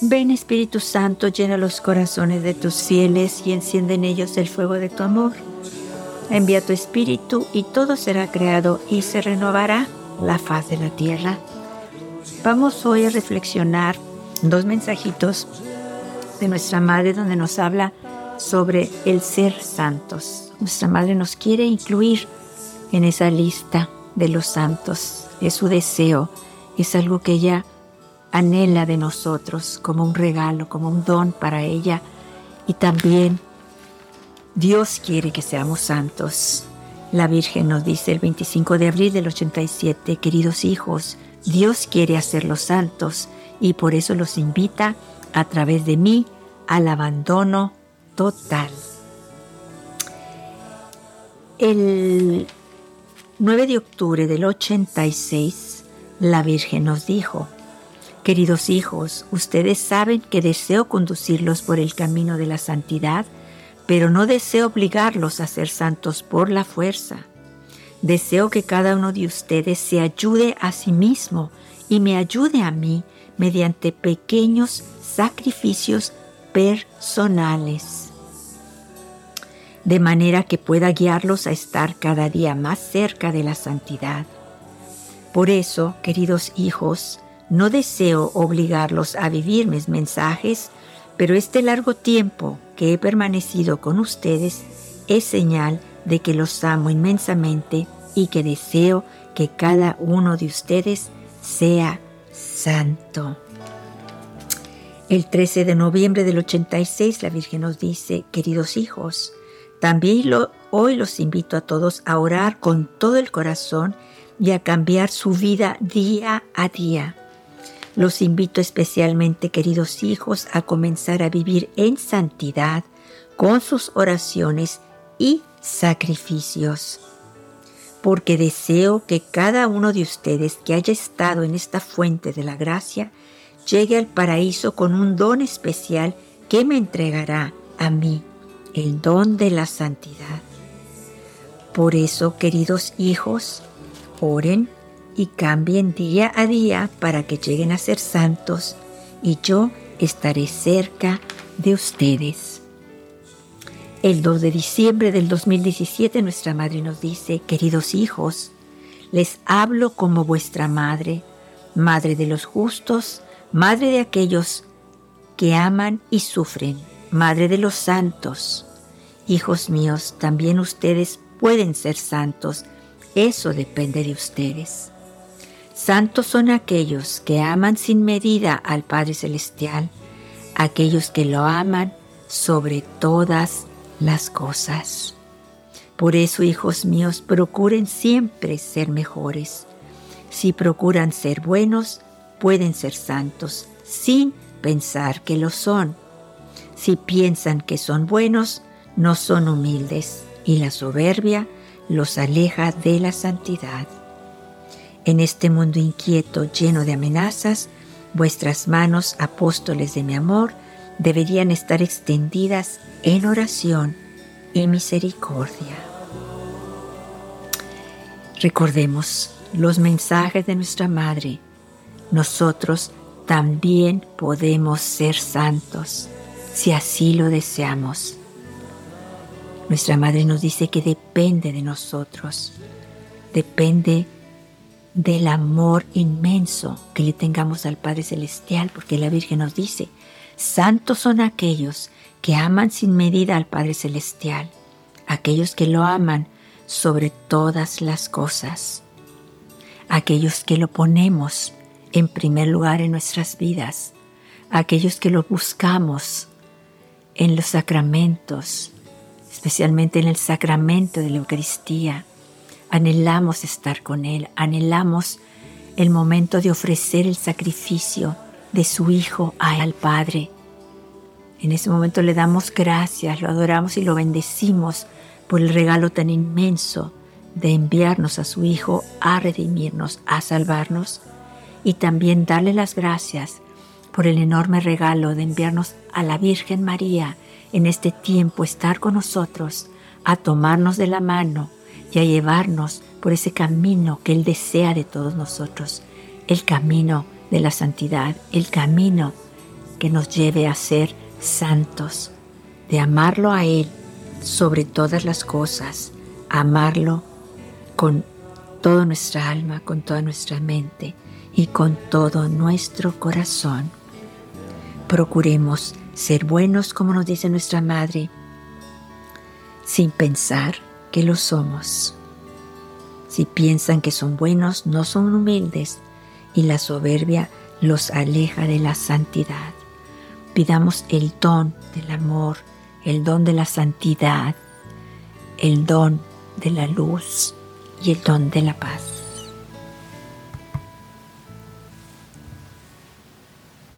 Ven Espíritu Santo, llena los corazones de tus fieles y enciende en ellos el fuego de tu amor. Envía tu Espíritu y todo será creado y se renovará la faz de la tierra. Vamos hoy a reflexionar dos mensajitos de nuestra Madre donde nos habla sobre el ser santos. Nuestra Madre nos quiere incluir en esa lista de los santos. Es su deseo, es algo que ella anhela de nosotros como un regalo, como un don para ella. Y también Dios quiere que seamos santos. La Virgen nos dice el 25 de abril del 87, queridos hijos, Dios quiere hacerlos santos y por eso los invita a través de mí al abandono total. El 9 de octubre del 86, la Virgen nos dijo, Queridos hijos, ustedes saben que deseo conducirlos por el camino de la santidad, pero no deseo obligarlos a ser santos por la fuerza. Deseo que cada uno de ustedes se ayude a sí mismo y me ayude a mí mediante pequeños sacrificios personales, de manera que pueda guiarlos a estar cada día más cerca de la santidad. Por eso, queridos hijos, no deseo obligarlos a vivir mis mensajes, pero este largo tiempo que he permanecido con ustedes es señal de que los amo inmensamente y que deseo que cada uno de ustedes sea santo. El 13 de noviembre del 86 la Virgen nos dice, queridos hijos, también hoy los invito a todos a orar con todo el corazón y a cambiar su vida día a día los invito especialmente, queridos hijos, a comenzar a vivir en santidad con sus oraciones y sacrificios. Porque deseo que cada uno de ustedes que haya estado en esta fuente de la gracia llegue al paraíso con un don especial que me entregará a mí, el don de la santidad. Por eso, queridos hijos, oren y cambien día a día para que lleguen a ser santos y yo estaré cerca de ustedes. El 2 de diciembre del 2017 nuestra madre nos dice, queridos hijos, les hablo como vuestra madre, madre de los justos, madre de aquellos que aman y sufren, madre de los santos. Hijos míos, también ustedes pueden ser santos, eso depende de ustedes. Santos son aquellos que aman sin medida al Padre Celestial, aquellos que lo aman sobre todas las cosas. Por eso, hijos míos, procuren siempre ser mejores. Si procuran ser buenos, pueden ser santos, sin pensar que lo son. Si piensan que son buenos, no son humildes, y la soberbia los aleja de la santidad. En este mundo inquieto, lleno de amenazas, vuestras manos, apóstoles de mi amor, deberían estar extendidas en oración y misericordia. Recordemos los mensajes de nuestra Madre. Nosotros también podemos ser santos si así lo deseamos. Nuestra Madre nos dice que depende de nosotros, depende del amor inmenso que le tengamos al Padre Celestial, porque la Virgen nos dice, santos son aquellos que aman sin medida al Padre Celestial, aquellos que lo aman sobre todas las cosas, aquellos que lo ponemos en primer lugar en nuestras vidas, aquellos que lo buscamos en los sacramentos, especialmente en el sacramento de la Eucaristía, Anhelamos estar con Él, anhelamos el momento de ofrecer el sacrificio de su Hijo al Padre. En ese momento le damos gracias, lo adoramos y lo bendecimos por el regalo tan inmenso de enviarnos a su Hijo a redimirnos, a salvarnos y también darle las gracias por el enorme regalo de enviarnos a la Virgen María en este tiempo, estar con nosotros, a tomarnos de la mano y a llevarnos por ese camino que Él desea de todos nosotros, el camino de la santidad, el camino que nos lleve a ser santos, de amarlo a Él sobre todas las cosas, amarlo con toda nuestra alma, con toda nuestra mente y con todo nuestro corazón. Procuremos ser buenos como nos dice nuestra Madre, sin pensar que lo somos. Si piensan que son buenos, no son humildes y la soberbia los aleja de la santidad. Pidamos el don del amor, el don de la santidad, el don de la luz y el don de la paz.